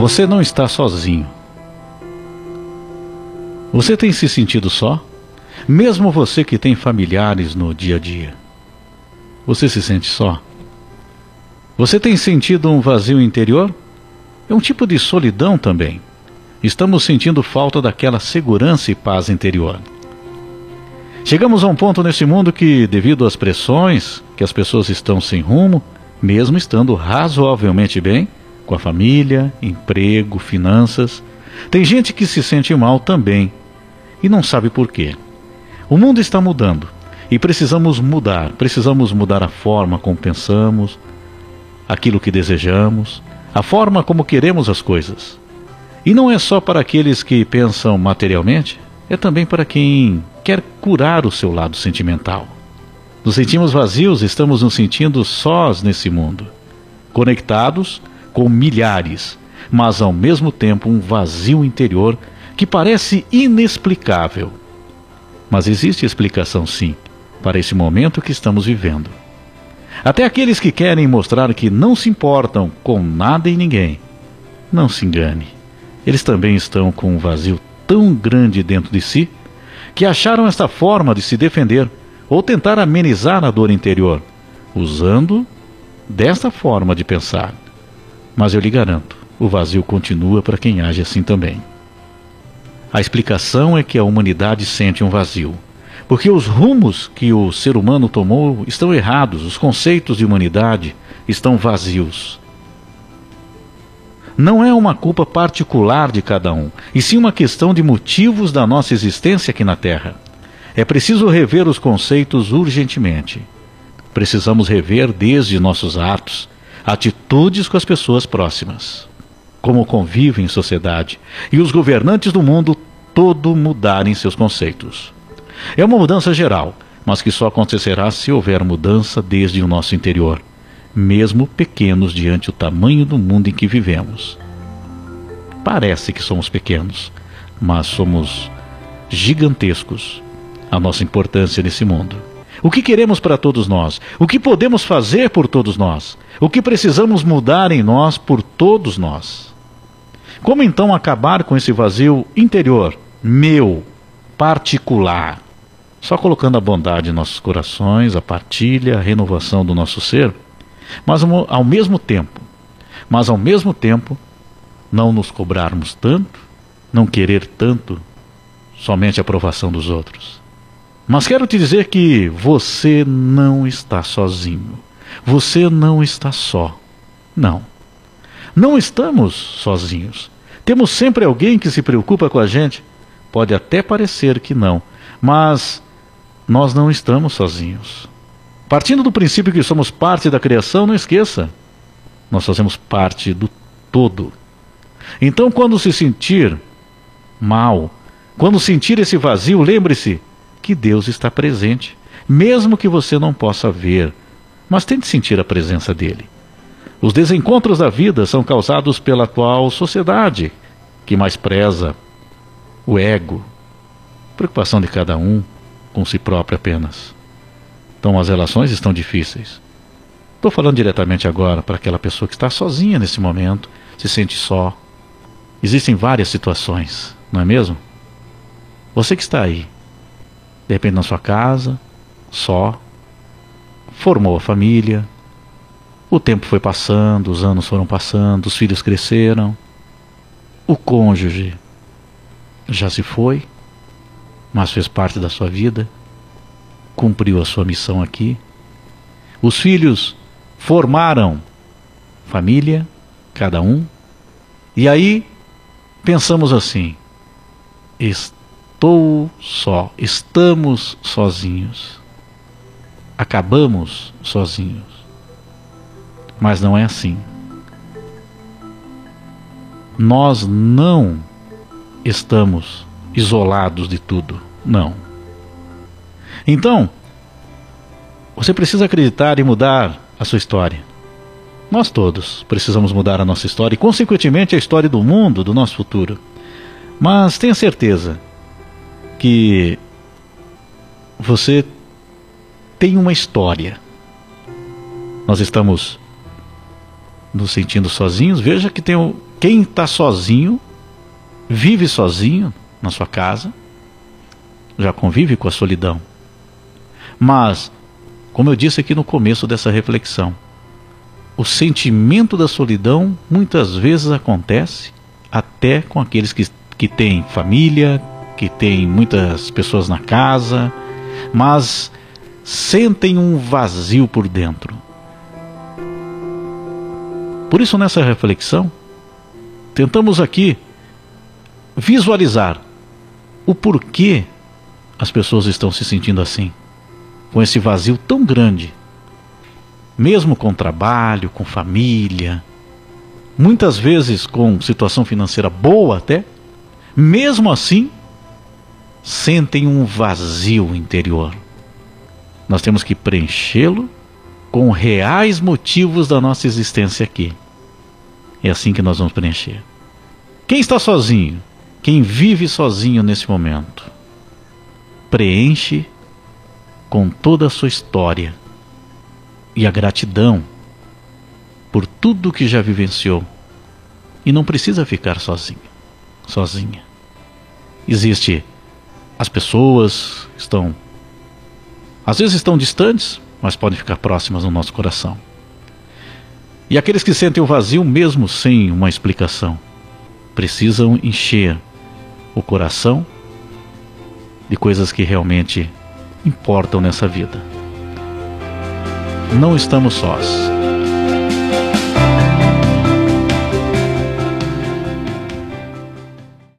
Você não está sozinho. Você tem se sentido só? Mesmo você que tem familiares no dia a dia. Você se sente só? Você tem sentido um vazio interior? É um tipo de solidão também. Estamos sentindo falta daquela segurança e paz interior. Chegamos a um ponto nesse mundo que, devido às pressões, que as pessoas estão sem rumo, mesmo estando razoavelmente bem, com a família, emprego, finanças, tem gente que se sente mal também e não sabe por quê. O mundo está mudando e precisamos mudar, precisamos mudar a forma como pensamos, aquilo que desejamos, a forma como queremos as coisas. E não é só para aqueles que pensam materialmente, é também para quem quer curar o seu lado sentimental. Nos sentimos vazios, estamos nos sentindo sós nesse mundo, conectados com milhares, mas ao mesmo tempo um vazio interior que parece inexplicável. Mas existe explicação sim para esse momento que estamos vivendo. Até aqueles que querem mostrar que não se importam com nada e ninguém, não se engane. Eles também estão com um vazio tão grande dentro de si que acharam esta forma de se defender ou tentar amenizar a dor interior, usando desta forma de pensar. Mas eu lhe garanto, o vazio continua para quem age assim também. A explicação é que a humanidade sente um vazio, porque os rumos que o ser humano tomou estão errados, os conceitos de humanidade estão vazios não é uma culpa particular de cada um, e sim uma questão de motivos da nossa existência aqui na Terra. É preciso rever os conceitos urgentemente. Precisamos rever desde nossos atos, atitudes com as pessoas próximas, como convivem em sociedade, e os governantes do mundo todo mudarem seus conceitos. É uma mudança geral, mas que só acontecerá se houver mudança desde o nosso interior mesmo pequenos diante do tamanho do mundo em que vivemos. Parece que somos pequenos, mas somos gigantescos a nossa importância nesse mundo. O que queremos para todos nós? O que podemos fazer por todos nós? O que precisamos mudar em nós por todos nós? Como então acabar com esse vazio interior, meu, particular? Só colocando a bondade em nossos corações, a partilha, a renovação do nosso ser? Mas ao mesmo tempo, mas ao mesmo tempo, não nos cobrarmos tanto, não querer tanto somente a aprovação dos outros. Mas quero te dizer que você não está sozinho. Você não está só. Não. Não estamos sozinhos. Temos sempre alguém que se preocupa com a gente. Pode até parecer que não, mas nós não estamos sozinhos. Partindo do princípio que somos parte da criação, não esqueça, nós fazemos parte do todo. Então, quando se sentir mal, quando sentir esse vazio, lembre-se que Deus está presente, mesmo que você não possa ver, mas tente sentir a presença dele. Os desencontros da vida são causados pela atual sociedade, que mais preza o ego, preocupação de cada um com si próprio apenas. Então as relações estão difíceis. Estou falando diretamente agora para aquela pessoa que está sozinha nesse momento, se sente só. Existem várias situações, não é mesmo? Você que está aí, de repente na sua casa, só, formou a família, o tempo foi passando, os anos foram passando, os filhos cresceram, o cônjuge já se foi, mas fez parte da sua vida cumpriu a sua missão aqui. Os filhos formaram família, cada um. E aí pensamos assim: estou só, estamos sozinhos. Acabamos sozinhos. Mas não é assim. Nós não estamos isolados de tudo. Não. Então, você precisa acreditar e mudar a sua história. Nós todos precisamos mudar a nossa história e, consequentemente, a história do mundo, do nosso futuro. Mas tenha certeza que você tem uma história. Nós estamos nos sentindo sozinhos, veja que tem o, quem está sozinho, vive sozinho na sua casa, já convive com a solidão. Mas, como eu disse aqui no começo dessa reflexão, o sentimento da solidão muitas vezes acontece até com aqueles que, que têm família, que têm muitas pessoas na casa, mas sentem um vazio por dentro. Por isso, nessa reflexão, tentamos aqui visualizar o porquê as pessoas estão se sentindo assim, com esse vazio tão grande, mesmo com trabalho, com família, muitas vezes com situação financeira boa até, mesmo assim, sentem um vazio interior. Nós temos que preenchê-lo com reais motivos da nossa existência aqui. É assim que nós vamos preencher. Quem está sozinho, quem vive sozinho nesse momento, preenche com toda a sua história e a gratidão por tudo que já vivenciou. E não precisa ficar sozinho, sozinha. Existe as pessoas estão às vezes estão distantes, mas podem ficar próximas no nosso coração. E aqueles que sentem o vazio, mesmo sem uma explicação, precisam encher o coração de coisas que realmente importam nessa vida. Não estamos sós.